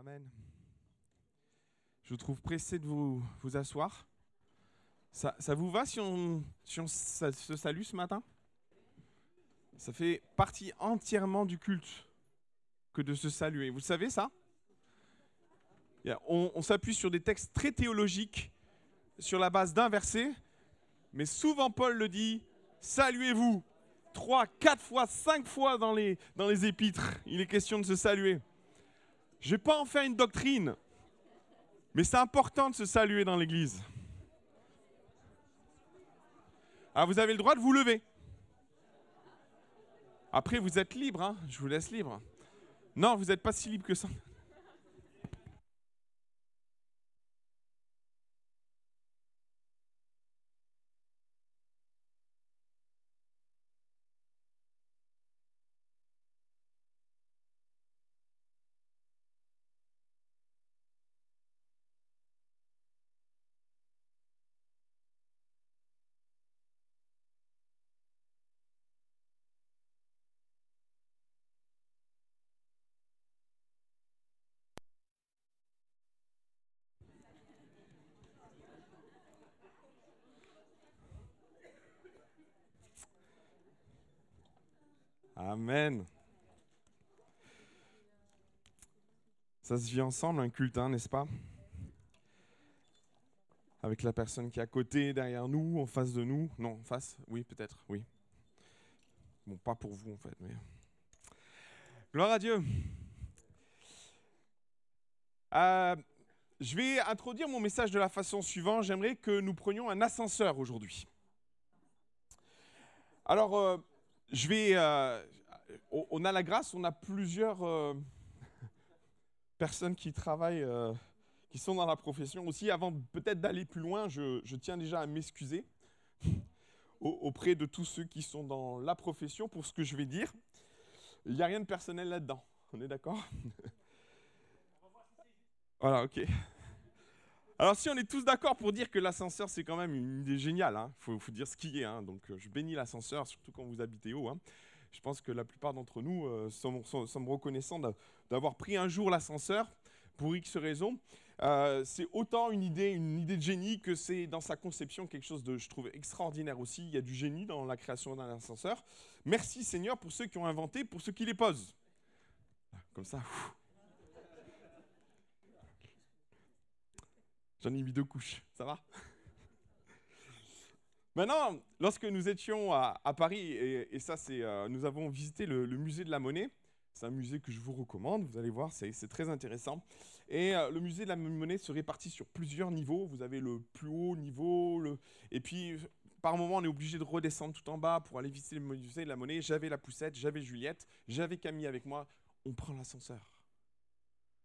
Amen. Je vous trouve pressé de vous, vous asseoir. Ça, ça vous va si on, si on se salue ce matin? Ça fait partie entièrement du culte que de se saluer. Vous savez ça? On, on s'appuie sur des textes très théologiques sur la base d'un verset, mais souvent Paul le dit, saluez-vous. Trois, quatre fois, cinq fois dans les, dans les épîtres, il est question de se saluer. Je vais pas en faire une doctrine, mais c'est important de se saluer dans l'église. Ah, vous avez le droit de vous lever. Après, vous êtes libre, hein, je vous laisse libre. Non, vous n'êtes pas si libre que ça. Amen. Ça se vit ensemble, un culte, hein, n'est-ce pas? Avec la personne qui est à côté, derrière nous, en face de nous. Non, en face? Oui, peut-être, oui. Bon, pas pour vous, en fait, mais... Gloire à Dieu. Euh, je vais introduire mon message de la façon suivante. J'aimerais que nous prenions un ascenseur aujourd'hui. Alors, euh, je vais. euh, on on a la grâce, on a plusieurs euh, personnes qui travaillent, euh, qui sont dans la profession aussi. Avant peut-être d'aller plus loin, je, tiens déjà à m'excuser au- auprès de tous ceux qui sont dans la profession pour ce que je vais dire. Il n'y a rien de personnel là-dedans. On est d'accord? Voilà, ok. Alors si on est tous d'accord pour dire que l'ascenseur c'est quand même une idée géniale, il faut, faut dire ce qui est. hein. Donc euh, je bénis l'ascenseur, surtout quand vous habitez haut. hein. Je pense que la plupart d'entre nous euh, sommes, reconnaissants d'a- d'avoir pris un jour l'ascenseur pour X raisons. Euh, c'est autant une idée, une idée de génie que c'est dans sa conception quelque chose de, je trouve, extraordinaire aussi. Il y a du génie dans la création d'un ascenseur. Merci Seigneur pour ceux qui ont inventé, pour ceux qui les posent. Comme ça. J'en ai mis deux couches, ça va? Maintenant, lorsque nous étions à, Paris, et, ça, c'est, euh, nous avons visité le, musée de la monnaie. C'est un musée que je vous recommande, vous allez voir, c'est, très intéressant. Et euh, le musée de la monnaie se répartit sur plusieurs niveaux. Vous avez le plus haut niveau, et puis par moment, on est obligé de redescendre tout en bas pour aller visiter le musée de la monnaie. J'avais la poussette, j'avais Juliette, j'avais Camille avec moi. On prend l'ascenseur.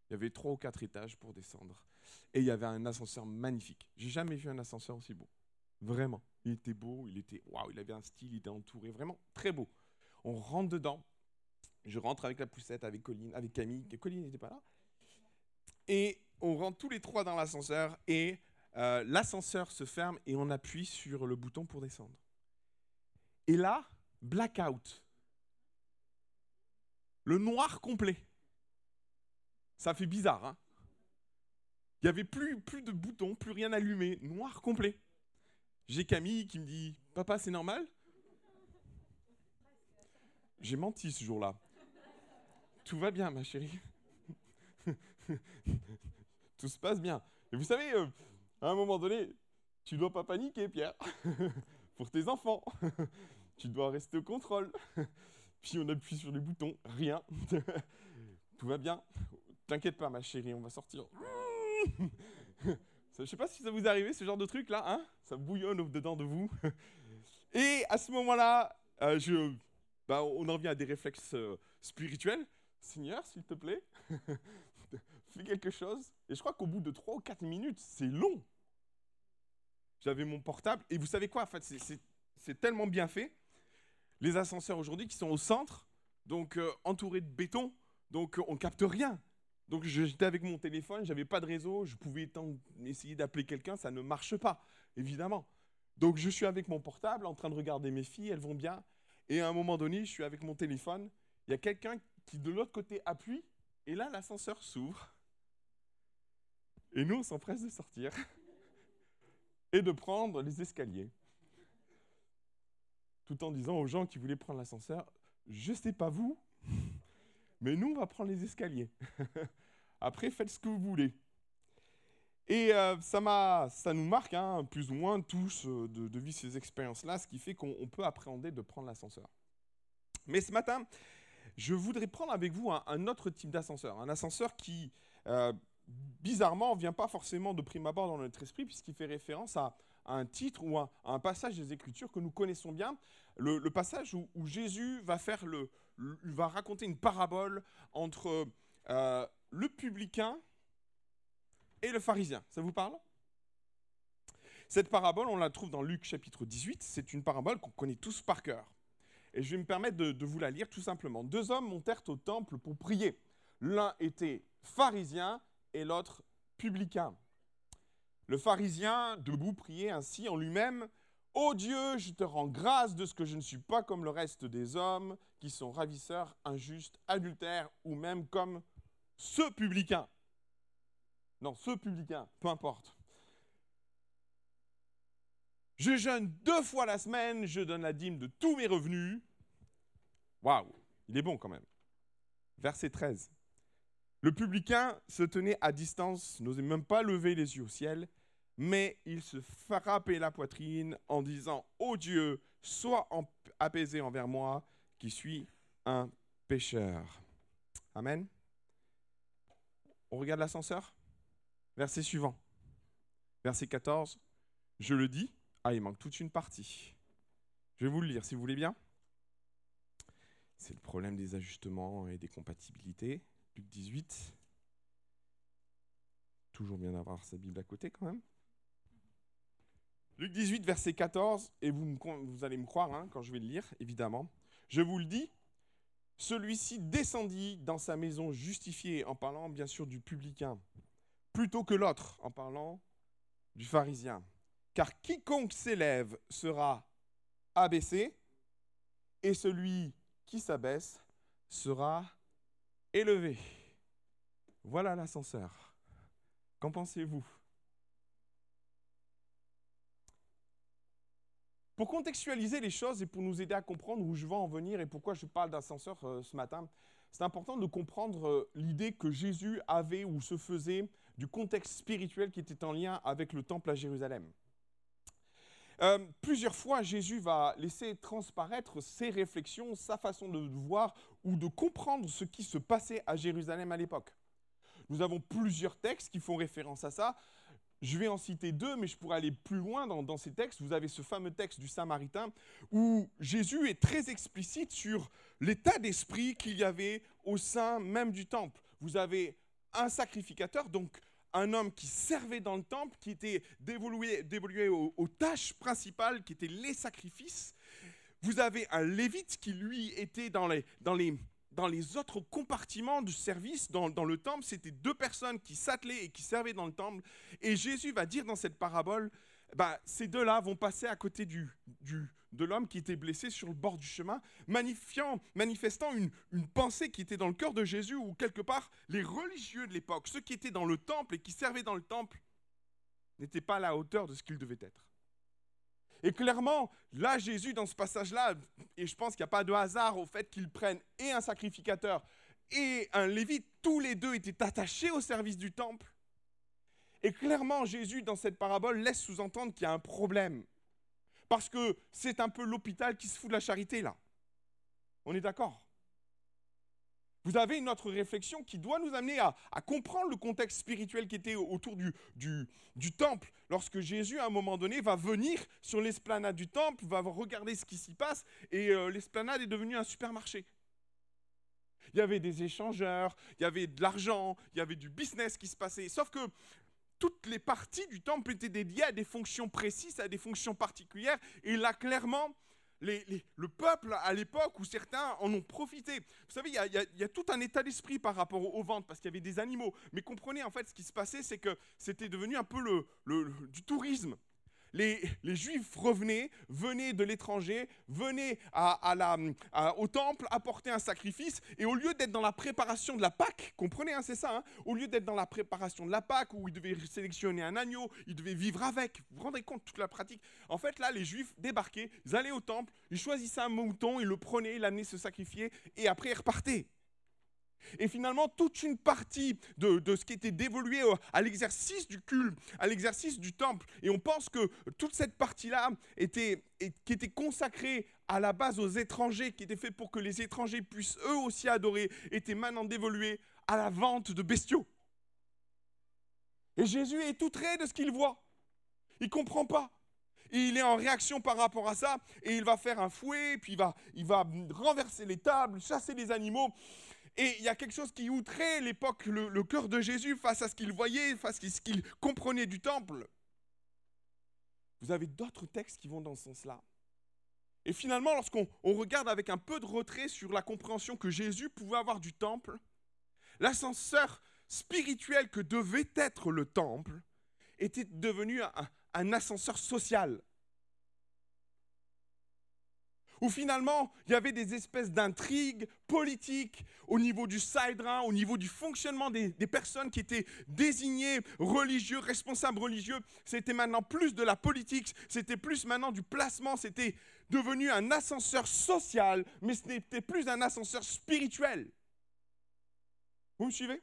Il y avait trois ou quatre étages pour descendre. Et il y avait un ascenseur magnifique. J'ai jamais vu un ascenseur aussi beau. Vraiment. Il était beau, il était waouh, il avait un style, il était entouré, vraiment très beau. On rentre dedans. Je rentre avec la poussette, avec Colline, avec Camille. Colline n'était pas là. Et on rentre tous les trois dans l'ascenseur et euh, l'ascenseur se ferme et on appuie sur le bouton pour descendre. Et là, blackout. Le noir complet. Ça fait bizarre, hein Il n'y avait plus, plus de boutons, plus rien allumé, noir complet. J'ai Camille qui me dit Papa, c'est normal? J'ai menti ce jour-là. Tout va bien, ma chérie. Tout se passe bien. Et vous savez, euh, à un moment donné, tu dois pas paniquer, Pierre. Pour tes enfants. tu dois rester au contrôle. Puis on appuie sur les boutons, rien. Tout va bien. T'inquiète pas, ma chérie, on va sortir. Je sais pas si ça vous est arrivé, ce genre de truc là, hein Ça bouillonne au dedans de vous. Et à ce moment-là, euh, bah, on en vient à des réflexes euh, spirituels. Seigneur, s'il te plaît, fais quelque chose. Et je crois qu'au bout de 3 ou 4 minutes, c'est long. J'avais mon portable. Et vous savez quoi, en fait, c'est- tellement bien fait. Les ascenseurs aujourd'hui qui sont au centre, donc euh, entourés de béton, donc on capte rien. Donc j'étais avec mon téléphone, j'avais pas de réseau, je pouvais essayer d'appeler quelqu'un, ça ne marche pas, évidemment. Donc je suis avec mon portable en train de regarder mes filles, elles vont bien. Et à un moment donné, je suis avec mon téléphone, il y a quelqu'un qui de l'autre côté appuie, et là l'ascenseur s'ouvre. Et nous, on s'empresse de sortir et de prendre les escaliers. Tout en disant aux gens qui voulaient prendre l'ascenseur, je sais pas vous, mais nous, on va prendre les escaliers. Après, faites ce que vous voulez. Et euh, ça, ça nous marque, hein, plus ou moins tous, euh, de, vivre ces expériences-là, ce qui fait qu'on peut appréhender de prendre l'ascenseur. Mais ce matin, je voudrais prendre avec vous un, autre type d'ascenseur, un ascenseur qui, euh, bizarrement, ne vient pas forcément de prime abord dans notre esprit, puisqu'il fait référence à, un titre ou à, un passage des Écritures que nous connaissons bien, le, passage où, Jésus va, faire le, va raconter une parabole entre le publicain et le pharisien. Ça vous parle? Cette parabole, on la trouve dans Luc chapitre 18. C'est une parabole qu'on connaît tous par cœur. Et je vais me permettre de, vous la lire tout simplement. Deux hommes montèrent au temple pour prier. L'un était pharisien et l'autre publicain. Le pharisien, debout, priait ainsi en lui-même Ô Dieu, je te rends grâce de ce que je ne suis pas comme le reste des hommes qui sont ravisseurs, injustes, adultères ou même comme ce publicain. Non, ce publicain, peu importe. Je jeûne deux fois la semaine, je donne la dîme de tous mes revenus. Waouh, il est bon quand même. Verset 13. Le publicain se tenait à distance, n'osait même pas lever les yeux au ciel, mais il se frappait la poitrine en disant Ô Dieu, sois apaisé envers moi, qui suis un pécheur. Amen. On regarde l'ascenseur? Verset suivant. Verset 14. Je le dis. Ah, il manque toute une partie. Je vais vous le lire si vous voulez bien. C'est le problème des ajustements et des compatibilités. Luc 18. Toujours bien d'avoir sa Bible à côté quand même. Luc 18, verset 14, et vous, allez me croire hein, quand je vais le lire, évidemment. Je vous le dis, celui-ci descendit dans sa maison justifié en parlant bien sûr du publicain plutôt que l'autre, en parlant du pharisien. Car quiconque s'élève sera abaissé, et celui qui s'abaisse sera élevé. Voilà l'ascenseur. Qu'en pensez-vous? Pour contextualiser les choses et pour nous aider à comprendre où je vais en venir et pourquoi je parle d'ascenseur euh, ce matin, c'est important de comprendre euh, l'idée que Jésus avait ou se faisait du contexte spirituel qui était en lien avec le temple à Jérusalem. Euh, plusieurs fois, Jésus va laisser transparaître ses réflexions, sa façon de voir ou de comprendre ce qui se passait à Jérusalem à l'époque. Nous avons plusieurs textes qui font référence à ça. Je vais en citer deux, mais je pourrais aller plus loin dans, ces textes. Vous avez ce fameux texte du Samaritain où Jésus est très explicite sur l'état d'esprit qu'il y avait au sein même du temple. Vous avez un sacrificateur, donc un homme qui servait dans le temple, qui était dévolué, aux, aux, tâches principales, qui étaient les sacrifices. Vous avez un lévite qui, lui, était dans les, dans les, dans les autres compartiments du service, dans, le temple. C'était deux personnes qui s'attelaient et qui servaient dans le temple. Et Jésus va dire dans cette parabole, bah, ces deux-là vont passer à côté du, de l'homme qui était blessé sur le bord du chemin, manifestant une, une, pensée qui était dans le cœur de Jésus, où quelque part, les religieux de l'époque, ceux qui étaient dans le temple et qui servaient dans le temple, n'étaient pas à la hauteur de ce qu'ils devaient être. Et clairement, là, Jésus, dans ce passage-là, et je pense qu'il n'y a pas de hasard au fait qu'il prenne et un sacrificateur et un lévite, tous les deux étaient attachés au service du temple. Et clairement, Jésus, dans cette parabole, laisse sous-entendre qu'il y a un problème. Parce que c'est un peu l'hôpital qui se fout de la charité, là. On est d'accord? Vous avez une autre réflexion qui doit nous amener à, comprendre le contexte spirituel qui était autour du, temple. Lorsque Jésus, à un moment donné, va venir sur l'esplanade du temple, va regarder ce qui s'y passe, et euh, l'esplanade est devenue un supermarché. Il y avait des échangeurs, il y avait de l'argent, il y avait du business qui se passait. Sauf que toutes les parties du temple étaient dédiées à des fonctions précises, à des fonctions particulières. Et là, clairement, le peuple, à l'époque où certains en ont profité, vous savez, il y, a, tout un état d'esprit par rapport aux, ventes, parce qu'il y avait des animaux. Mais comprenez, en fait, ce qui se passait, c'est que c'était devenu un peu le, du tourisme. Les, Juifs revenaient, venaient de l'étranger, venaient au temple apporter un sacrifice, et au lieu d'être dans la préparation de la Pâque, comprenez, hein, c'est ça, hein, au lieu d'être dans la préparation de la Pâque, où ils devaient sélectionner un agneau, ils devaient vivre avec, vous vous rendez compte toute la pratique En fait, là, les Juifs débarquaient, ils allaient au temple, ils choisissaient un mouton, ils le prenaient, ils l'amenaient se sacrifier, et après ils repartaient. Et finalement, toute une partie de, ce qui était dévolué à l'exercice du culte, à l'exercice du temple, et on pense que toute cette partie-là était, qui était consacrée à la base aux étrangers, qui était fait pour que les étrangers puissent eux aussi adorer, était maintenant dévoluée à la vente de bestiaux. Et Jésus est outré de ce qu'il voit. Il ne comprend pas. Il est en réaction par rapport à ça, et il va faire un fouet, puis il va, il va renverser les tables, chasser les animaux. Et il y a quelque chose qui outrait l'époque, le, cœur de Jésus face à ce qu'il voyait, face à ce qu'il comprenait du temple. Vous avez d'autres textes qui vont dans ce sens-là. Et finalement, lorsqu'on regarde avec un peu de retrait sur la compréhension que Jésus pouvait avoir du temple, l'ascenseur spirituel que devait être le temple était devenu un ascenseur social où finalement il y avait des espèces d'intrigues politiques au niveau du Saïdrin, au niveau du fonctionnement des, personnes qui étaient désignées religieux, responsables religieux. C'était maintenant plus de la politique, c'était plus maintenant du placement, c'était devenu un ascenseur social, mais ce n'était plus un ascenseur spirituel. Vous me suivez?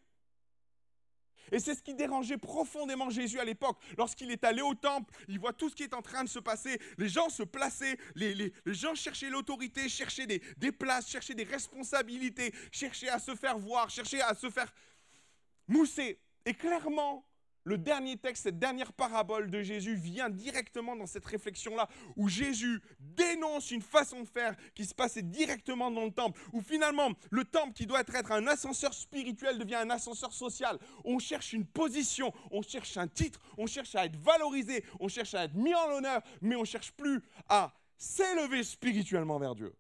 Et c'est ce qui dérangeait profondément Jésus à l'époque. Lorsqu'il est allé au temple, il voit tout ce qui est en train de se passer. Les gens se plaçaient, les, gens cherchaient l'autorité, cherchaient des, des places, cherchaient des responsabilités, cherchaient à se faire voir, cherchaient à se faire mousser. Et clairement, le dernier texte, cette dernière parabole de Jésus vient directement dans cette réflexion-là, où Jésus dénonce une façon de faire qui se passait directement dans le temple, où finalement le temple qui doit être un ascenseur spirituel devient un ascenseur social. On cherche une position, on cherche un titre, on cherche à être valorisé, on cherche à être mis en l'honneur, mais on cherche plus à s'élever spirituellement vers Dieu.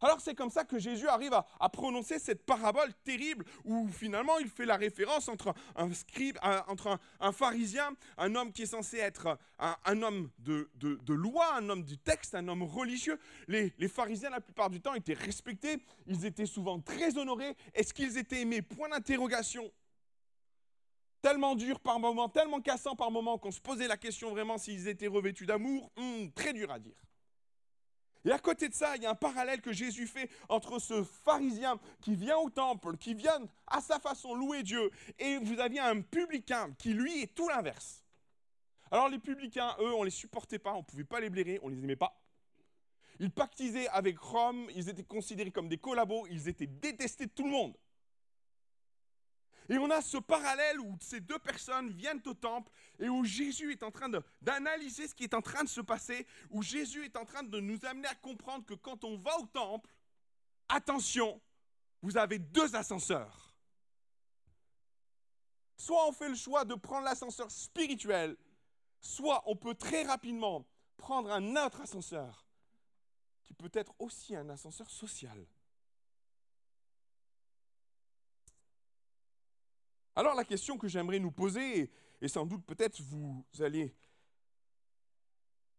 Alors c'est comme ça que Jésus arrive à, prononcer cette parabole terrible où finalement il fait la référence entre un scribe, entre un, pharisien, un homme qui est censé être un, homme de, loi, un homme du texte, un homme religieux. Les, pharisiens la plupart du temps étaient respectés, ils étaient souvent très honorés. Est-ce qu'ils étaient aimés? Point d'interrogation. Tellement dur par moment, tellement cassant par moment qu'on se posait la question vraiment s'ils étaient revêtus d'amour. Hmm, très dur à dire. Et à côté de ça, il y a un parallèle que Jésus fait entre ce pharisien qui vient au temple, qui vient à sa façon louer Dieu, et vous aviez un publicain qui, lui, est tout l'inverse. Alors les publicains, eux, on les supportait pas, on ne pouvait pas les blairer, on ne les aimait pas. Ils pactisaient avec Rome, ils étaient considérés comme des collabos, ils étaient détestés de tout le monde. Et on a ce parallèle où ces deux personnes viennent au temple et où Jésus est en train d'analyser ce qui est en train de se passer, où Jésus est en train de nous amener à comprendre que quand on va au temple, attention, vous avez deux ascenseurs. Soit on fait le choix de prendre l'ascenseur spirituel, soit on peut très rapidement prendre un autre ascenseur, qui peut être aussi un ascenseur social. Alors la question que j'aimerais nous poser, et sans doute peut-être vous allez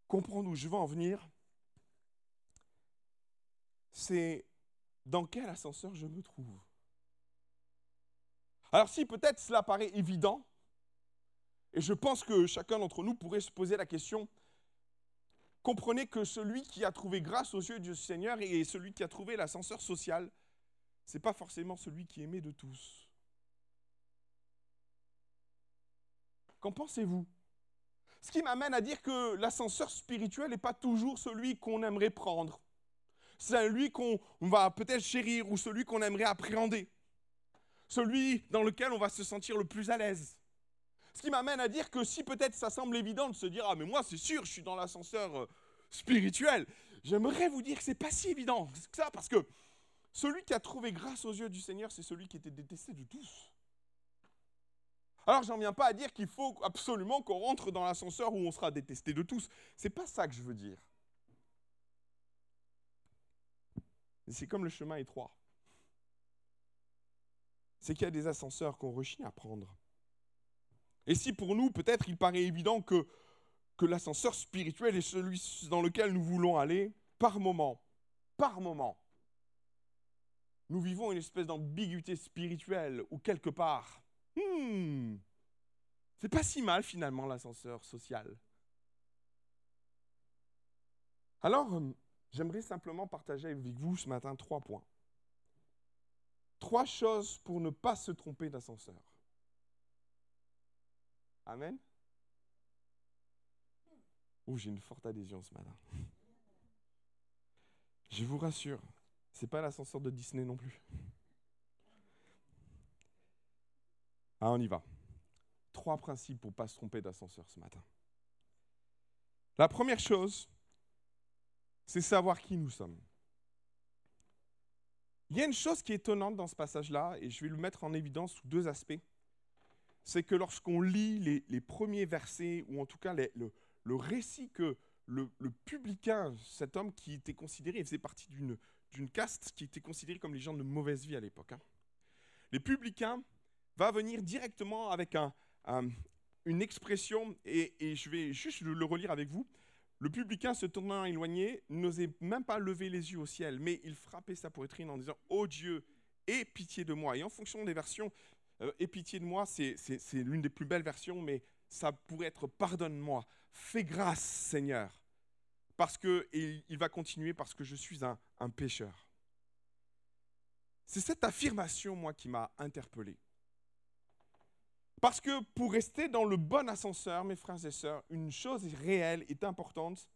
comprendre où je veux en venir, c'est dans quel ascenseur je me trouve. Alors si peut-être cela paraît évident, et je pense que chacun d'entre nous pourrait se poser la question, comprenez que celui qui a trouvé grâce aux yeux du Seigneur et celui qui a trouvé l'ascenseur social, ce n'est pas forcément celui qui est aimé de tous. Qu'en pensez-vous? Ce qui m'amène à dire que l'ascenseur spirituel n'est pas toujours celui qu'on aimerait prendre. C'est celui qu'on va peut-être chérir ou celui qu'on aimerait appréhender. Celui dans lequel on va se sentir le plus à l'aise. Ce qui m'amène à dire que si peut-être ça semble évident de se dire Ah, mais moi c'est sûr, je suis dans l'ascenseur euh, spirituel, j'aimerais vous dire que c'est pas si évident que ça, parce que celui qui a trouvé grâce aux yeux du Seigneur, c'est celui qui était détesté de tous. Alors, j'en viens pas à dire qu'il faut absolument qu'on rentre dans l'ascenseur où on sera détesté de tous. C'est pas ça que je veux dire. C'est comme le chemin étroit. C'est qu'il y a des ascenseurs qu'on rechigne à prendre. Et si pour nous, peut-être, il paraît évident que que l'ascenseur spirituel est celui dans lequel nous voulons aller par moment. Par moment. Nous vivons une espèce d'ambiguïté spirituelle où quelque part, hmm, c'est pas si mal finalement l'ascenseur social. Alors, euh, j'aimerais simplement partager avec vous ce matin trois points. Trois choses pour ne pas se tromper d'ascenseur. Amen. Oh, j'ai une forte adhésion ce matin. Je vous rassure, c'est pas l'ascenseur de Disney non plus. Ah, on y va. Trois principes pour ne pas se tromper d'ascenseur ce matin. La première chose, c'est savoir qui nous sommes. Il y a une chose qui est étonnante dans ce passage-là, et je vais le mettre en évidence sous deux aspects. C'est que lorsqu'on lit les, premiers versets, ou en tout cas le, récit que le, publicain, cet homme qui était considéré, il faisait partie d'une caste qui était considérée comme les gens de mauvaise vie à l'époque. Hein. Les publicains va venir directement avec une expression, et, et, je vais juste le relire avec vous. Le publicain se tournant éloigné n'osait même pas lever les yeux au ciel, mais il frappait sa poitrine en disant oh Dieu, aie pitié de moi. Et en fonction des versions, euh, Aie pitié de moi, c'est l'une des plus belles versions, mais ça pourrait être Pardonne-moi, fais grâce, Seigneur. Parce que, il va continuer, parce que je suis un, un pécheur. C'est cette affirmation, moi, qui m'a interpellé. Parce que pour rester dans le bon ascenseur, mes frères et sœurs, une chose réelle est importante,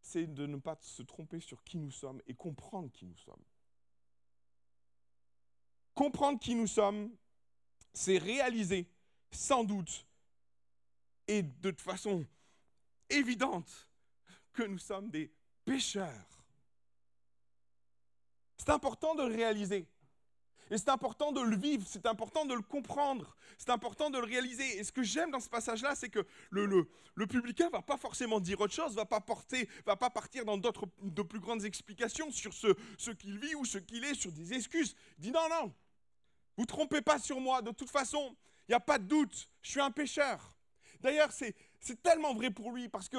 c'est de ne pas se tromper sur qui nous sommes et comprendre qui nous sommes. Comprendre qui nous sommes, c'est réaliser, sans doute, et de façon évidente, que nous sommes des pécheurs. C'est important de le réaliser. Et c'est important de le vivre, c'est important de le comprendre, c'est important de le réaliser. Et ce que j'aime dans ce passage-là, c'est que le, le, publicain ne va pas forcément dire autre chose, va pas porter, va pas partir dans d'autres, de plus grandes explications sur ce, ce qu'il vit ou ce qu'il est, sur des excuses. Il dit non, non, vous trompez pas sur moi, de toute façon, il n'y a pas de doute, je suis un pécheur. D'ailleurs, c'est, c'est tellement vrai pour lui parce que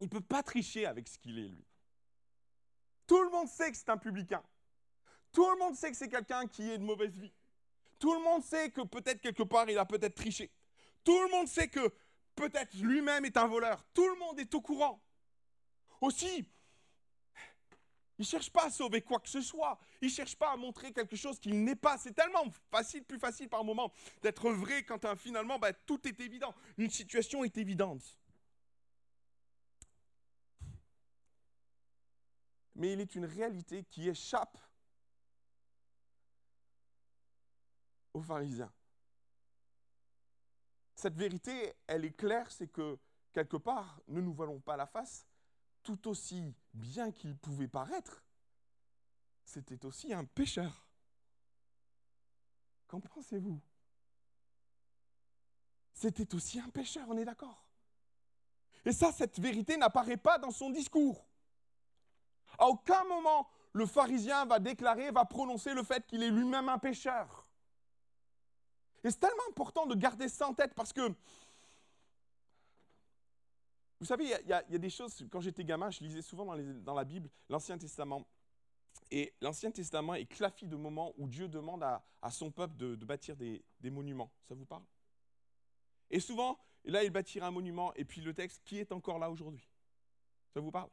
il ne peut pas tricher avec ce qu'il est, lui. Tout le monde sait que c'est un publicain. Tout le monde sait que c'est quelqu'un qui est de mauvaise vie. Tout le monde sait que peut-être quelque part il a peut-être triché. Tout le monde sait que peut-être lui-même est un voleur. Tout le monde est au courant. Aussi, il ne cherche pas à sauver quoi que ce soit. Il ne cherche pas à montrer quelque chose qu'il n'est pas. C'est tellement facile, plus facile par moment d'être vrai quand hein, finalement bah, tout est évident. Une situation est évidente. Mais il est une réalité qui échappe aux pharisiens. Cette vérité, elle est claire, c'est que quelque part, ne nous voilons pas la face, tout aussi bien qu'il pouvait paraître, c'était aussi un pécheur. Qu'en pensez-vous? C'était aussi un pécheur, on est d'accord? Et ça, cette vérité n'apparaît pas dans son discours. À aucun moment, le pharisien va déclarer, va prononcer le fait qu'il est lui-même un pécheur. Et c'est tellement important de garder ça en tête parce que, vous savez, il y, a des choses, quand j'étais gamin, je lisais souvent dans, la Bible l'Ancien Testament. Et l'Ancien Testament est clafi de moments où Dieu demande à, son peuple de, bâtir des, monuments. Ça vous parle? Et souvent, là, il bâtira un monument, et puis le texte, qui est encore là aujourd'hui? Ça vous parle?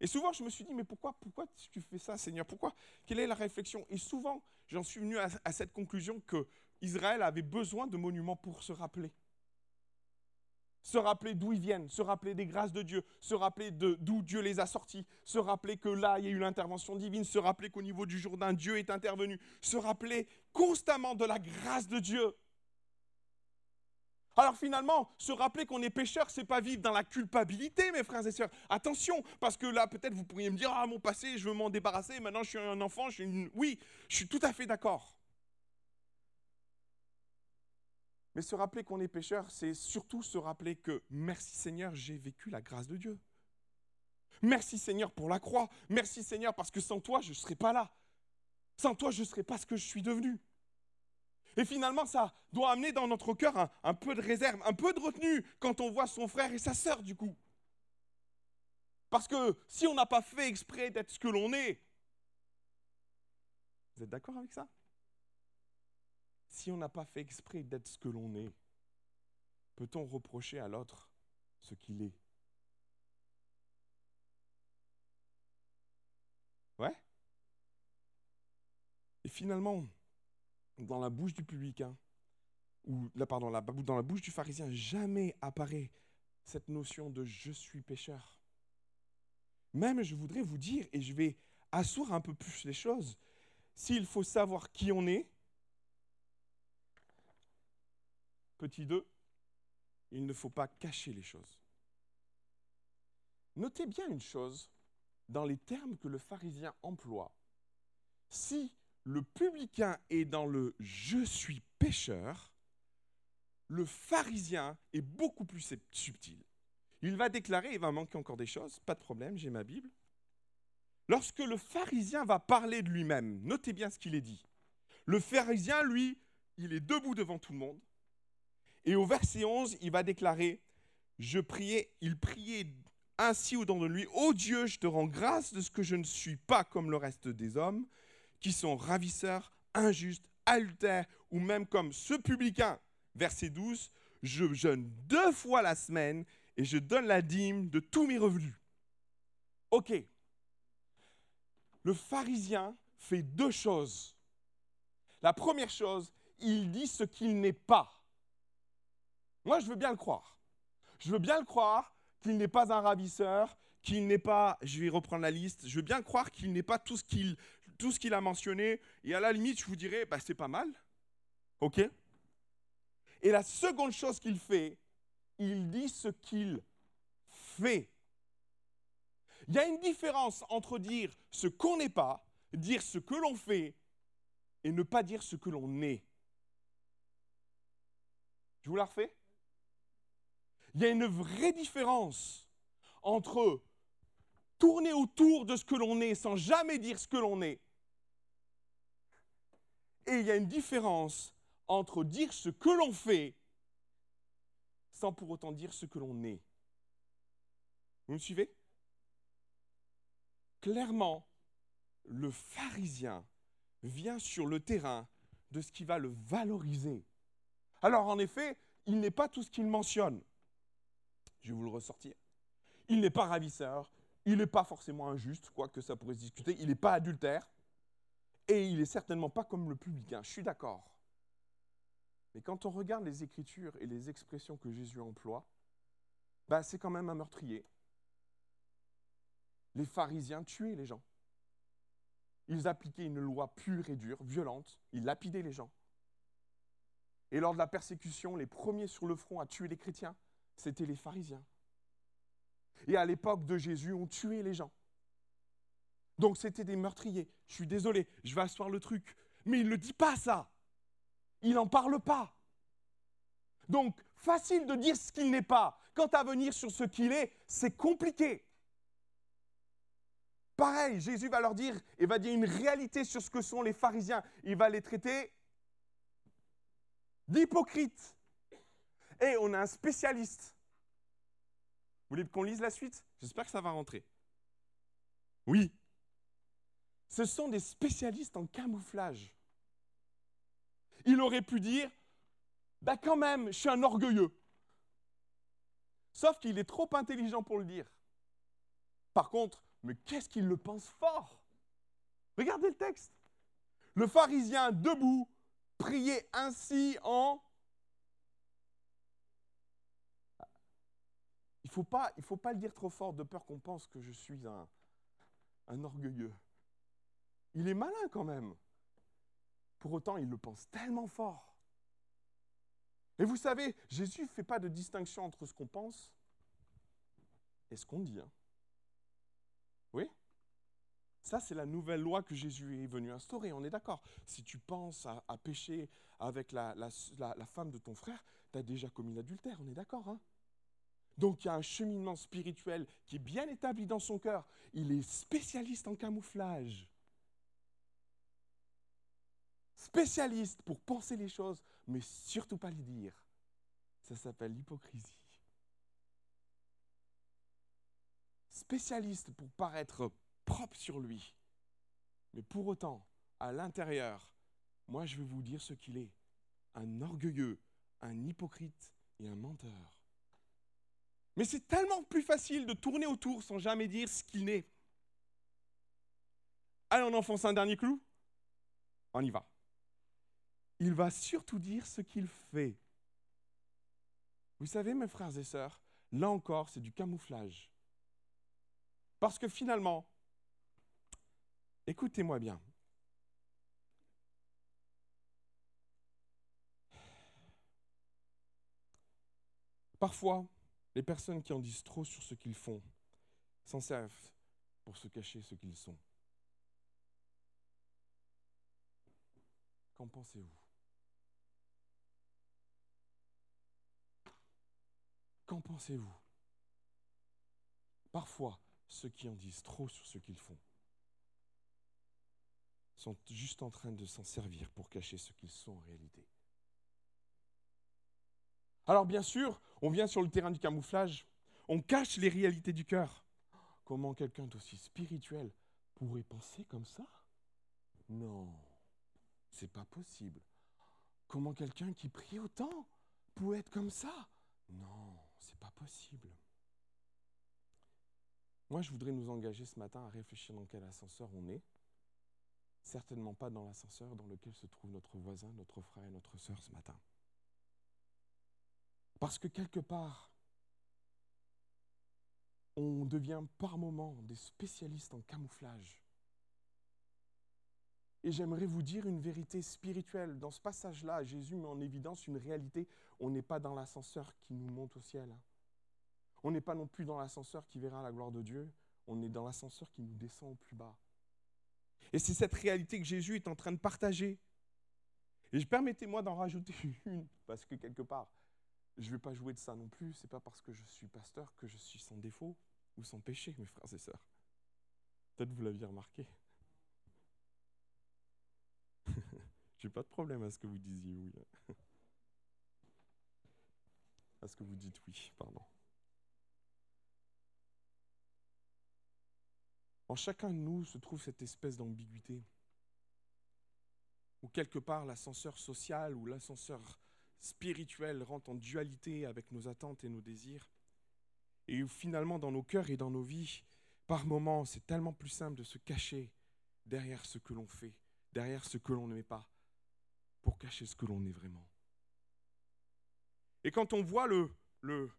Et souvent, je me suis dit, mais pourquoi, pourquoi tu fais ça, Seigneur? Pourquoi? Quelle est la réflexion? Et souvent, j'en suis venu à, cette conclusion que Israël avait besoin de monuments pour se rappeler. Se rappeler d'où ils viennent, se rappeler des grâces de Dieu, se rappeler d'où Dieu les a sortis, se rappeler que là, il y a eu l'intervention divine, se rappeler qu'au niveau du Jourdain, Dieu est intervenu, se rappeler constamment de la grâce de Dieu. Alors finalement, se rappeler qu'on est pécheur, c'est pas vivre dans la culpabilité, mes frères et sœurs. Attention, parce que là, peut-être vous pourriez me dire, ah, mon passé, je veux m'en débarrasser, maintenant je suis un enfant, je suis une... Oui, je suis tout à fait d'accord. Mais se rappeler qu'on est pécheur, c'est surtout se rappeler que merci Seigneur, j'ai vécu la grâce de Dieu. Merci Seigneur pour la croix. Merci Seigneur parce que sans toi, je ne serais pas là. Sans toi, je ne serais pas ce que je suis devenu. Et finalement, ça doit amener dans notre cœur un, un peu de réserve, un peu de retenue quand on voit son frère et sa sœur, du coup. Parce que si on n'a pas fait exprès d'être ce que l'on est, vous êtes d'accord avec ça? Si on n'a pas fait exprès d'être ce que l'on est, peut-on reprocher à l'autre ce qu'il est? Ouais Et finalement, dans la bouche du publicain, ou là, pardon, dans la bouche du pharisien, jamais apparaît cette notion de je suis pécheur. Même, je voudrais vous dire, et je vais asseoir un peu plus les choses, s'il faut savoir qui on est, petit 2, il ne faut pas cacher les choses. Notez bien une chose, dans les termes que le pharisien emploie, si le publicain est dans le je suis pécheur, le pharisien est beaucoup plus subtil. Il va déclarer, il va manquer encore des choses, pas de problème, j'ai ma Bible. Lorsque le pharisien va parler de lui-même, notez bien ce qu'il est dit. Le pharisien, lui, il est debout devant tout le monde. Et au verset 11, il va déclarer, je priais, il priait ainsi au don de lui, Ô Dieu, je te rends grâce de ce que je ne suis pas comme le reste des hommes, qui sont ravisseurs, injustes, adultères, ou même comme ce publicain. Verset 12, je jeûne deux fois la semaine et je donne la dîme de tous mes revenus. Ok. Le pharisien fait deux choses. La première chose, il dit ce qu'il n'est pas. Moi, je veux bien le croire. Je veux bien le croire qu'il n'est pas un ravisseur, qu'il n'est pas, je vais reprendre la liste, je veux bien croire qu'il n'est pas tout ce qu'il a mentionné, et à la limite, je vous dirais, bah, c'est pas mal. OK? Et la seconde chose qu'il fait, il dit ce qu'il fait. Il y a une différence entre dire ce qu'on n'est pas, dire ce que l'on fait, et ne pas dire ce que l'on est. Je vous la refais? Il y a une vraie différence entre tourner autour de ce que l'on est sans jamais dire ce que l'on est. Et il y a une différence entre dire ce que l'on fait sans pour autant dire ce que l'on est. Vous me suivez? Clairement, le pharisien vient sur le terrain de ce qui va le valoriser. Alors en effet, il n'est pas tout ce qu'il mentionne. Je vais vous le ressortir. Il n'est pas ravisseur, il n'est pas forcément injuste, quoique ça pourrait se discuter, il n'est pas adultère, et il n'est certainement pas comme le publicain, je suis d'accord. Mais quand on regarde les écritures et les expressions que Jésus emploie, bah, c'est quand même un meurtrier. Les pharisiens tuaient les gens. Ils appliquaient une loi pure et dure, violente. Ils lapidaient les gens. Et lors de la persécution, les premiers sur le front à tuer les chrétiens, c'était les pharisiens. Et à l'époque de Jésus, on tuait les gens. Donc c'était des meurtriers. Je suis désolé, je vais asseoir le truc. Mais il ne dit pas ça. Il n'en parle pas. Donc, facile de dire ce qu'il n'est pas. Quant à venir sur ce qu'il est, c'est compliqué. Pareil, Jésus va leur dire et va dire une réalité sur ce que sont les pharisiens. Il va les traiter d'hypocrites. Et on a un spécialiste. Vous voulez qu'on lise la suite? J'espère que ça va rentrer. Oui. Ce sont des spécialistes en camouflage. Il aurait pu dire, bah quand même, je suis un orgueilleux. Sauf qu'il est trop intelligent pour le dire. Par contre, mais qu'est-ce qu'il le pense fort? Regardez le texte. Le pharisien debout priait ainsi en... Il ne faut, pas, faut pas le dire trop fort de peur qu'on pense que je suis un, un orgueilleux. Il est malin quand même. Pour autant, il le pense tellement fort. Et vous savez, Jésus ne fait pas de distinction entre ce qu'on pense et ce qu'on dit. Hein. Oui? Ça, c'est la nouvelle loi que Jésus est venu instaurer, on est d'accord. Si tu penses à, pécher avec la, femme de ton frère, tu as déjà commis l'adultère, on est d'accord. Hein donc il y a un cheminement spirituel qui est bien établi dans son cœur. Il est spécialiste en camouflage. spécialiste pour penser les choses, mais surtout pas les dire. Ça s'appelle l'hypocrisie. Spécialiste pour paraître propre sur lui, mais pour autant, à l'intérieur, moi je vais vous dire ce qu'il est. Un orgueilleux, un hypocrite et un menteur. Mais c'est tellement plus facile de tourner autour sans jamais dire ce qu'il n'est. Allez, on enfonce un dernier clou On y va. Il va surtout dire ce qu'il fait. Vous savez, mes frères et sœurs, là encore, c'est du camouflage. Parce que finalement, écoutez-moi bien, Parfois, les personnes qui en disent trop sur ce qu'ils font s'en servent pour se cacher ce qu'ils sont. Qu'en pensez-vous? Qu'en pensez-vous? Parfois, ceux qui en disent trop sur ce qu'ils font sont juste en train de s'en servir pour cacher ce qu'ils sont en réalité. Alors bien sûr, on vient sur le terrain du camouflage, on cache les réalités du cœur. Comment quelqu'un d'aussi spirituel pourrait penser comme ça? Non, c'est pas possible. Comment quelqu'un qui prie autant pourrait être comme ça? Non, c'est pas possible. Moi, je voudrais nous engager ce matin à réfléchir dans quel ascenseur on est. Certainement pas dans l'ascenseur dans lequel se trouve notre voisin, notre frère et notre sœur ce matin. Parce que quelque part, on devient par moments des spécialistes en camouflage. Et j'aimerais vous dire une vérité spirituelle. Dans ce passage-là, Jésus met en évidence une réalité. On n'est pas dans l'ascenseur qui nous monte au ciel. Hein. On n'est pas non plus dans l'ascenseur qui verra la gloire de Dieu. On est dans l'ascenseur qui nous descend au plus bas. Et c'est cette réalité que Jésus est en train de partager. Et permettez-moi d'en rajouter une, parce que quelque part, je ne vais pas jouer de ça non plus. C'est pas parce que je suis pasteur que je suis sans défaut ou sans péché, mes frères et sœurs. Peut-être vous l'aviez remarqué. J'ai pas de problème à ce que vous disiez oui. à ce que vous dites oui, pardon. En chacun de nous se trouve cette espèce d'ambiguïté. Ou quelque part l'ascenseur social ou l'ascenseur spirituel rentre en dualité avec nos attentes et nos désirs. Et finalement, dans nos cœurs et dans nos vies, par moments, c'est tellement plus simple de se cacher derrière ce que l'on fait, derrière ce que l'on ne met pas, pour cacher ce que l'on est vraiment. Et quand on voit le, le,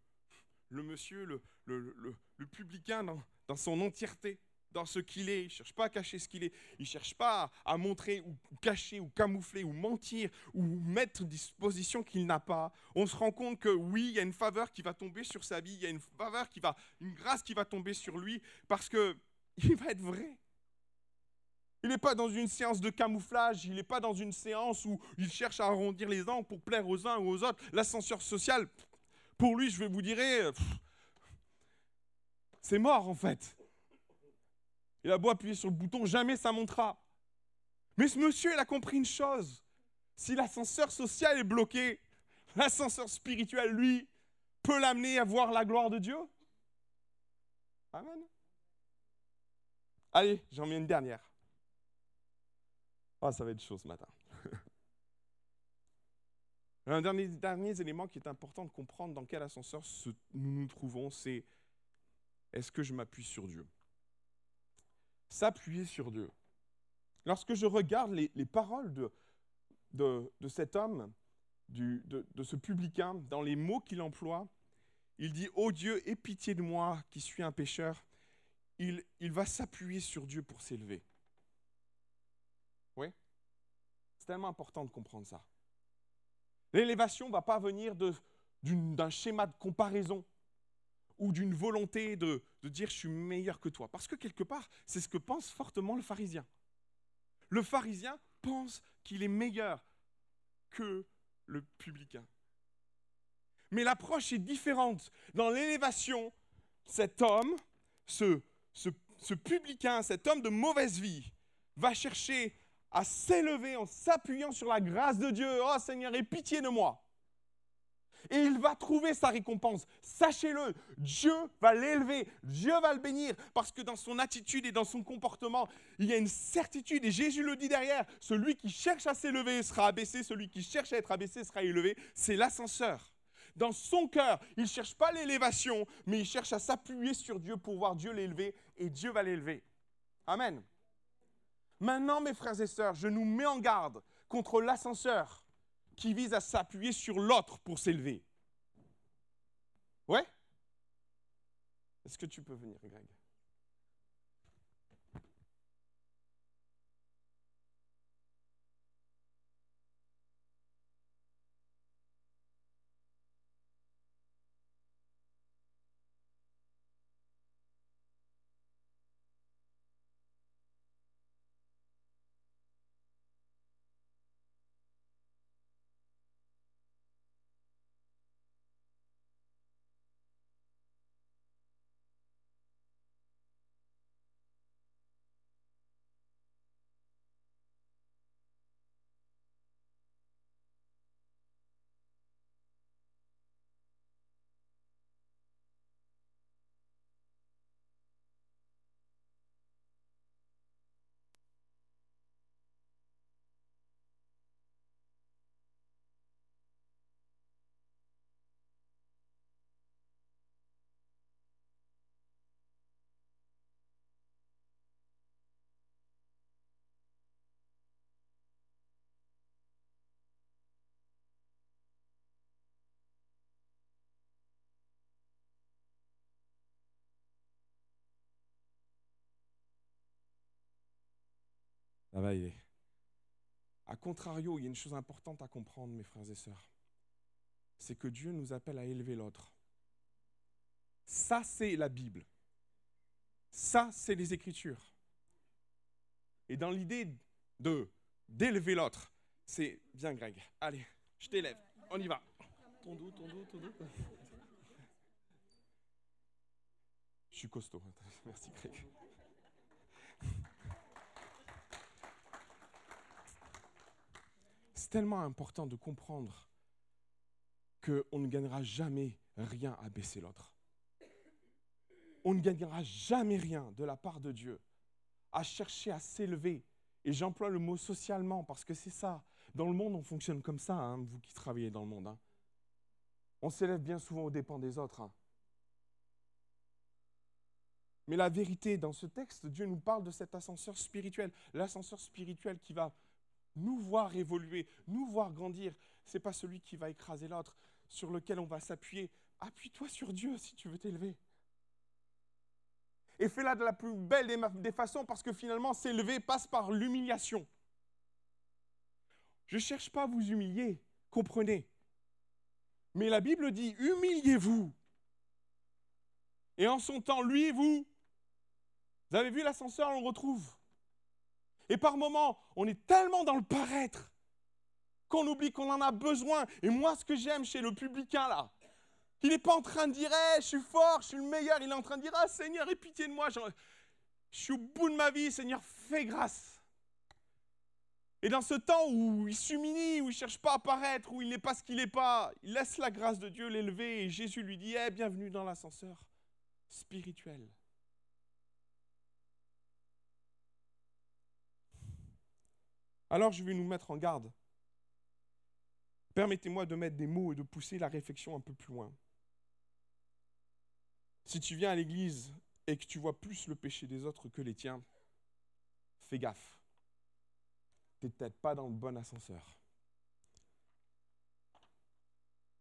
le monsieur, le, le, le, publicain dans, dans son entièreté, dans ce qu'il est. Il ne cherche pas à cacher ce qu'il est. Il ne cherche pas à montrer ou cacher ou camoufler ou mentir ou mettre disposition qu'il n'a pas. On se rend compte que oui, il y a une faveur qui va tomber sur sa vie. Il y a une faveur une grâce qui va tomber sur lui parce que il va être vrai. Il n'est pas dans une séance de camouflage, il n'est pas dans une séance où il cherche à arrondir les angles pour plaire aux uns ou aux autres. L'ascenseur social, pour lui, je vais vous dire, c'est mort en fait. Il a beau appuyer sur le bouton, jamais ça montera. Mais ce monsieur, il a compris une chose. Si l'ascenseur social est bloqué, l'ascenseur spirituel, lui, peut l'amener à voir la gloire de Dieu. Amen. Allez, j'en mets une dernière. Ah, ça va être chaud ce matin. Un dernier, dernier élément qui est important de comprendre dans quel ascenseur nous nous trouvons, c'est est-ce que je m'appuie sur Dieu? S'appuyer sur Dieu. Lorsque je regarde les, paroles de, de, cet homme, du, de, de, ce publicain, dans les mots qu'il emploie, il dit Ô oh Dieu, aie pitié de moi qui suis un pécheur. Il, il va s'appuyer sur Dieu pour s'élever. Oui C'est tellement important de comprendre ça. L'élévation ne va pas venir d'un schéma de comparaison ou d'une volonté de, dire je suis meilleur que toi. Parce que quelque part, c'est ce que pense fortement le pharisien. Le pharisien pense qu'il est meilleur que le publicain. Mais l'approche est différente. Dans l'élévation, cet homme, ce, ce, publicain, cet homme de mauvaise vie, va chercher à s'élever en s'appuyant sur la grâce de Dieu. Oh Seigneur, aie pitié de moi. Et il va trouver sa récompense. Sachez-le, Dieu va l'élever, Dieu va le bénir, parce que dans son attitude et dans son comportement, il y a une certitude, et Jésus le dit derrière, celui qui cherche à s'élever sera abaissé, celui qui cherche à être abaissé sera élevé, c'est l'ascenseur. Dans son cœur, il ne cherche pas l'élévation, mais il cherche à s'appuyer sur Dieu pour voir Dieu l'élever, et Dieu va l'élever. Amen. Maintenant, mes frères et sœurs, je nous mets en garde contre l'ascenseur qui vise à s'appuyer sur l'autre pour s'élever. Ouais? Est-ce que tu peux venir, Greg? Ça va, il A contrario, il y a une chose importante à comprendre, mes frères et sœurs. C'est que Dieu nous appelle à élever l'autre. Ça, c'est la Bible. Ça, c'est les Écritures. Et dans l'idée de d'élever l'autre, c'est bien Greg. Allez, je t'élève. On y va. Ton dos, ton dos, ton dos. Je suis costaud. Merci Greg. C'est tellement important de comprendre qu'on ne gagnera jamais rien à baisser l'autre. On ne gagnera jamais rien de la part de Dieu à chercher à s'élever. Et j'emploie le mot socialement parce que c'est ça. Dans le monde, on fonctionne comme ça, hein, vous qui travaillez dans le monde. Hein. On s'élève bien souvent aux dépens des autres. Hein. Mais la vérité, dans ce texte, Dieu nous parle de cet ascenseur spirituel. L'ascenseur spirituel qui va nous voir évoluer, nous voir grandir. Ce n'est pas celui qui va écraser l'autre, sur lequel on va s'appuyer. Appuie-toi sur Dieu si tu veux t'élever. Et fais-la de la plus belle des, façons parce que finalement, s'élever passe par l'humiliation. Je ne cherche pas à vous humilier, comprenez. Mais la Bible dit, humiliez-vous. Et en son temps, lui et vous, vous avez vu l'ascenseur, on le retrouve. Et par moments, on est tellement dans le paraître qu'on oublie qu'on en a besoin. Et moi, ce que j'aime chez le publicain, là, il n'est pas en train de dire hey, je suis fort, je suis le meilleur. Il est en train de dire Ah, Seigneur, aie pitié de moi. Je suis au bout de ma vie, Seigneur, fais grâce. Et dans ce temps où il s'humilie, où il ne cherche pas à paraître, où il n'est pas ce qu'il n'est pas, il laisse la grâce de Dieu l'élever et Jésus lui dit hey, Bienvenue dans l'ascenseur spirituel. Alors je vais nous mettre en garde. Permettez-moi de mettre des mots et de pousser la réflexion un peu plus loin. Si tu viens à l'église et que tu vois plus le péché des autres que les tiens, fais gaffe. Tu n'es peut-être pas dans le bon ascenseur.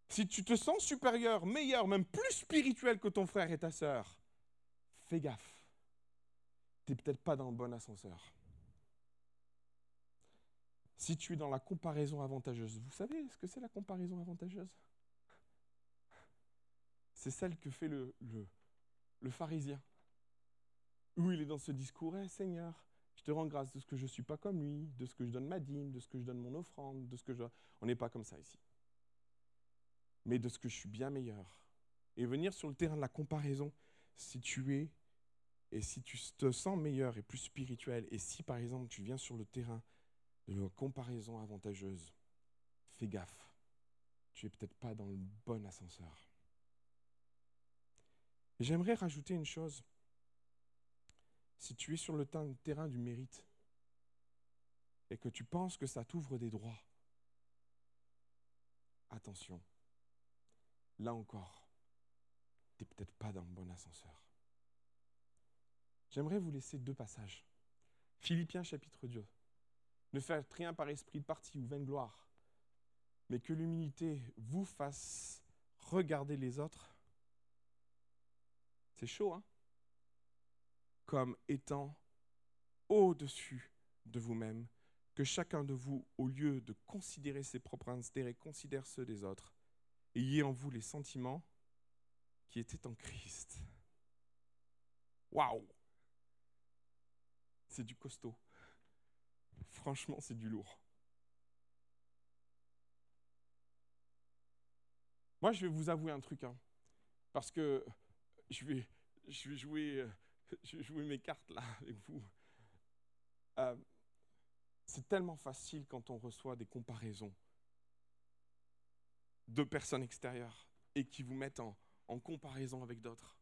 Si tu te sens supérieur, meilleur, même plus spirituel que ton frère et ta sœur, fais gaffe. Tu n'es peut-être pas dans le bon ascenseur si tu es dans la comparaison avantageuse. Vous savez ce que c'est la comparaison avantageuse? C'est celle que fait le, pharisien. Où il est dans ce discours, hey, Seigneur, je te rends grâce de ce que je ne suis pas comme lui, de ce que je donne ma dîme, de ce que je donne mon offrande, de ce que je... On n'est pas comme ça ici. Mais de ce que je suis bien meilleur. Et venir sur le terrain de la comparaison, si tu es et si tu te sens meilleur et plus spirituel, et si par exemple tu viens sur le terrain de comparaison avantageuse, fais gaffe. Tu es peut-être pas dans le bon ascenseur. J'aimerais rajouter une chose. Si tu es sur le terrain du mérite et que tu penses que ça t'ouvre des droits, attention, là encore, tu n'es peut-être pas dans le bon ascenseur. J'aimerais vous laisser deux passages. Philippiens chapitre 2. Ne faites rien par esprit de parti ou vaine gloire, mais que l'humilité vous fasse regarder les autres. C'est chaud, hein? Comme étant au-dessus de vous-même, que chacun de vous, au lieu de considérer ses propres intérêts, considère ceux des autres. Ayez en vous les sentiments qui étaient en Christ. Waouh C'est du costaud. Franchement, c'est du lourd. Moi, je vais vous avouer un truc, hein, parce que je vais, je vais, jouer, je vais jouer mes cartes là avec vous. Euh, c'est tellement facile quand on reçoit des comparaisons de personnes extérieures et qui vous mettent en, comparaison avec d'autres.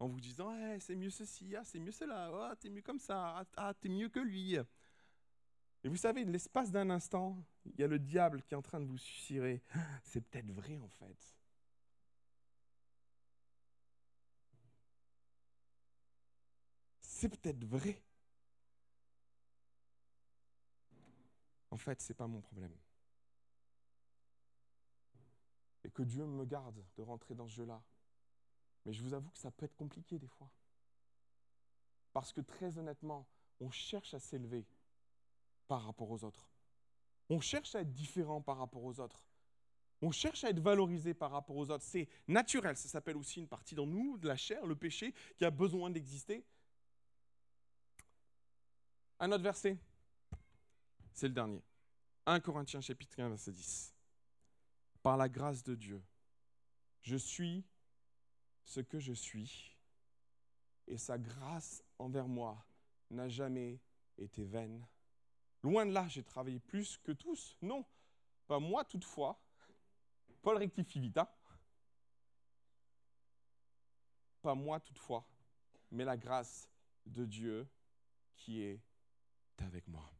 En vous disant, hey, c'est mieux ceci, ah, c'est mieux cela, ah, t'es mieux comme ça, ah, ah, t'es mieux que lui. Et vous savez, l'espace d'un instant, il y a le diable qui est en train de vous susurrer. C'est peut-être vrai en fait. C'est peut-être vrai. En fait, ce n'est pas mon problème. Et que Dieu me garde de rentrer dans ce jeu-là. Mais je vous avoue que ça peut être compliqué des fois. Parce que très honnêtement, on cherche à s'élever par rapport aux autres. On cherche à être différent par rapport aux autres. On cherche à être valorisé par rapport aux autres. C'est naturel, ça s'appelle aussi une partie dans nous, de la chair, le péché, qui a besoin d'exister. Un autre verset, c'est le dernier. 1 Corinthiens chapitre 1, verset 10. Par la grâce de Dieu, je suis ce que je suis, et sa grâce envers moi n'a jamais été vaine. Loin de là, j'ai travaillé plus que tous. Non, pas moi toutefois. Paul rectifie vite. Hein. pas moi toutefois, mais la grâce de Dieu qui est avec moi.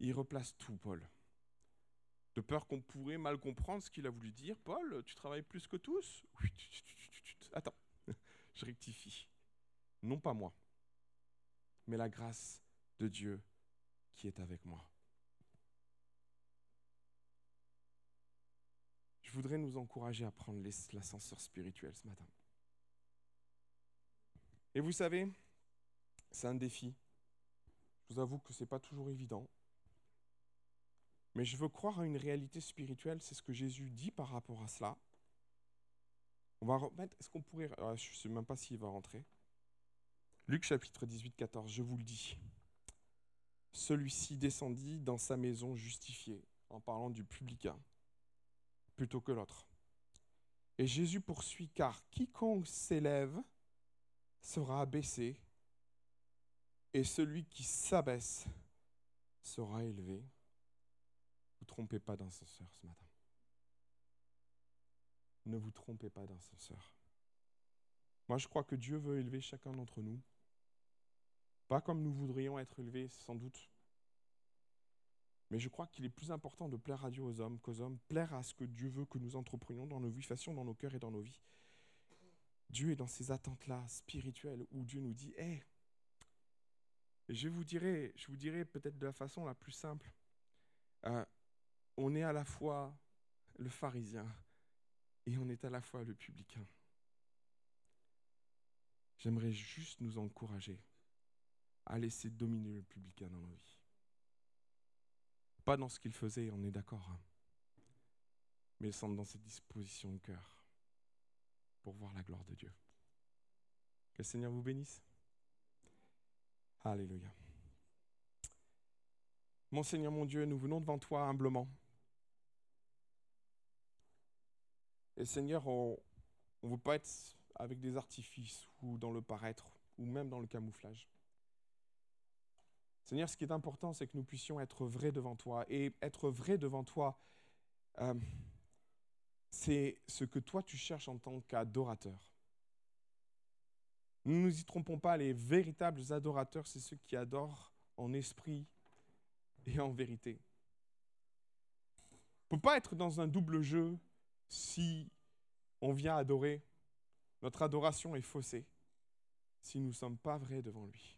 Il replace tout, Paul. De peur qu'on pourrait mal comprendre ce qu'il a voulu dire. Paul, tu travailles plus que tous Attends, je rectifie. Non pas moi, mais la grâce de Dieu qui est avec moi. Je voudrais nous encourager à prendre l'ascenseur spirituel ce matin. Et vous savez, c'est un défi. Je vous avoue que ce n'est pas toujours évident. Mais je veux croire à une réalité spirituelle, c'est ce que Jésus dit par rapport à cela. On va remettre, est-ce qu'on pourrait, ah, je ne sais même pas s'il va rentrer. Luc chapitre 18, 14, je vous le dis. Celui-ci descendit dans sa maison justifié, en parlant du publicain, plutôt que l'autre. Et Jésus poursuit, car quiconque s'élève sera abaissé, et celui qui s'abaisse sera élevé. Ne vous trompez pas d'ascenseur ce matin. Ne vous trompez pas d'ascenseur. Moi, je crois que Dieu veut élever chacun d'entre nous. Pas comme nous voudrions être élevés, sans doute. Mais je crois qu'il est plus important de plaire à Dieu aux hommes qu'aux hommes, plaire à ce que Dieu veut que nous entreprenions dans nos vies, fassions dans nos cœurs et dans nos vies. Dieu est dans ces attentes-là spirituelles où Dieu nous dit Hé, je vous dirai, je vous dirai peut-être de la façon la plus simple. Euh, on est à la fois le pharisien et on est à la fois le publicain. J'aimerais juste nous encourager à laisser dominer le publicain dans nos vies. Pas dans ce qu'il faisait, on est d'accord, hein, mais dans cette disposition de cœur pour voir la gloire de Dieu. Que le Seigneur vous bénisse. Alléluia. Mon Seigneur, mon Dieu, nous venons devant toi humblement. Et Seigneur, on ne veut pas être avec des artifices ou dans le paraître ou même dans le camouflage. Seigneur, ce qui est important, c'est que nous puissions être vrais devant toi. Et être vrai devant toi, euh, c'est ce que toi tu cherches en tant qu'adorateur. Ne nous y trompons pas, les véritables adorateurs, c'est ceux qui adorent en esprit et en vérité. On ne peut pas être dans un double jeu si on vient adorer. Notre adoration est faussée si nous ne sommes pas vrais devant lui.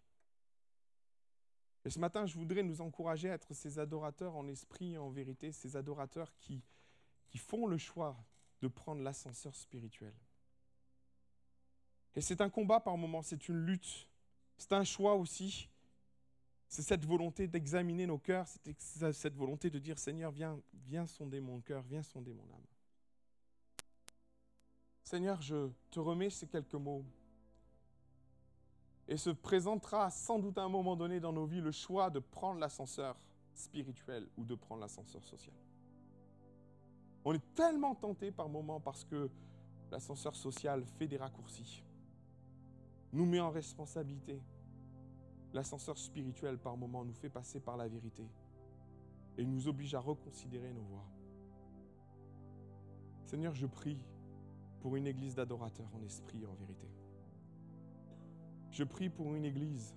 Et ce matin, je voudrais nous encourager à être ces adorateurs en esprit et en vérité, ces adorateurs qui, qui font le choix de prendre l'ascenseur spirituel. Et c'est un combat par moments, c'est une lutte, c'est un choix aussi. C'est cette volonté d'examiner nos cœurs, c'est cette volonté de dire Seigneur, viens, viens sonder mon cœur, viens sonder mon âme. Seigneur, je te remets ces quelques mots. Et se présentera sans doute à un moment donné dans nos vies le choix de prendre l'ascenseur spirituel ou de prendre l'ascenseur social. On est tellement tenté par moments parce que l'ascenseur social fait des raccourcis nous met en responsabilité. L'ascenseur spirituel, par moments, nous fait passer par la vérité et nous oblige à reconsidérer nos voies. Seigneur, je prie pour une église d'adorateurs en esprit et en vérité. Je prie pour une église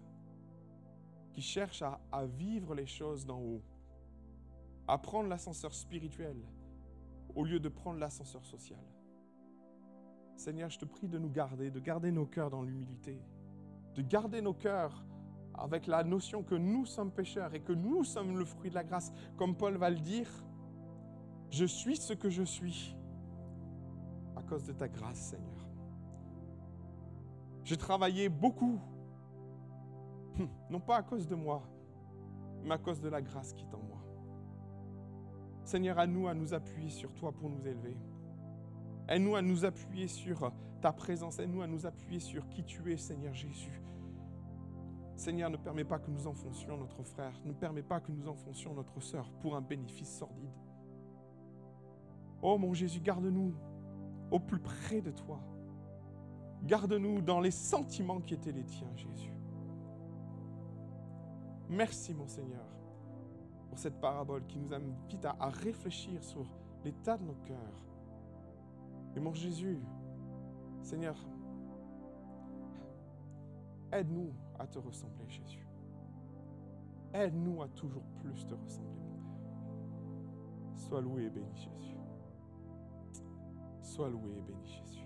qui cherche à, vivre les choses d'en haut, à prendre l'ascenseur spirituel au lieu de prendre l'ascenseur social. Seigneur, je te prie de nous garder, de garder nos cœurs dans l'humilité, de garder nos cœurs avec la notion que nous sommes pécheurs et que nous sommes le fruit de la grâce. Comme Paul va le dire, je suis ce que je suis à cause de ta grâce, Seigneur. J'ai travaillé beaucoup, non pas à cause de moi, mais à cause de la grâce qui est en moi. Seigneur, à nous à nous appuyer sur toi pour nous élever. Aide-nous à nous appuyer sur ta présence. Aide-nous à nous appuyer sur qui tu es, Seigneur Jésus. Seigneur, ne permets pas que nous enfoncions notre frère. Ne permets pas que nous enfoncions notre sœur pour un bénéfice sordide. Oh mon Jésus, garde-nous au plus près de toi. Garde-nous dans les sentiments qui étaient les tiens, Jésus. Merci, mon Seigneur, pour cette parabole qui nous invite à, réfléchir sur l'état de nos cœurs et mon Jésus, Seigneur, aide-nous à te ressembler, Jésus. Aide-nous à toujours plus te ressembler, mon Père. Sois loué et béni, Jésus. Sois loué et béni, Jésus.